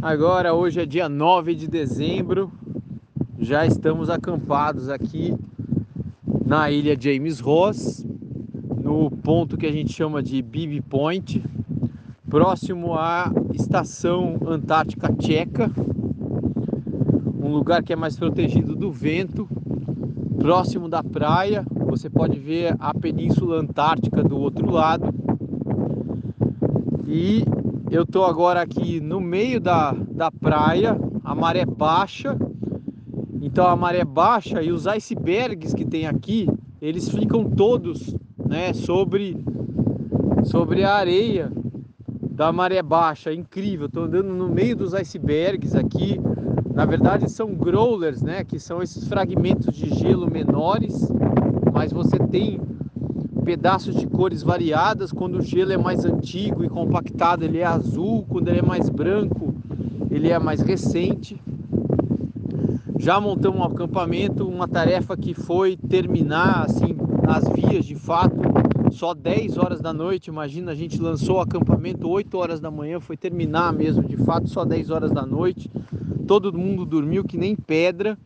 Agora, hoje é dia 9 de dezembro, já estamos acampados aqui na ilha James Ross, no ponto que a gente chama de Bibi Point, próximo à estação Antártica Tcheca, um lugar que é mais protegido do vento, próximo da praia. Você pode ver a Península Antártica do outro lado. E eu tô agora aqui no meio da, da praia, a maré baixa. Então a maré baixa e os icebergs que tem aqui, eles ficam todos, né, sobre sobre a areia da maré baixa. Incrível. Estou andando no meio dos icebergs aqui. Na verdade são growlers, né, que são esses fragmentos de gelo menores, mas você tem pedaços de cores variadas. Quando o gelo é mais antigo e compactado, ele é azul. Quando ele é mais branco, ele é mais recente. Já montamos um acampamento, uma tarefa que foi terminar assim as vias de fato só 10 horas da noite. Imagina, a gente lançou o acampamento 8 horas da manhã, foi terminar mesmo de fato só 10 horas da noite. Todo mundo dormiu que nem pedra.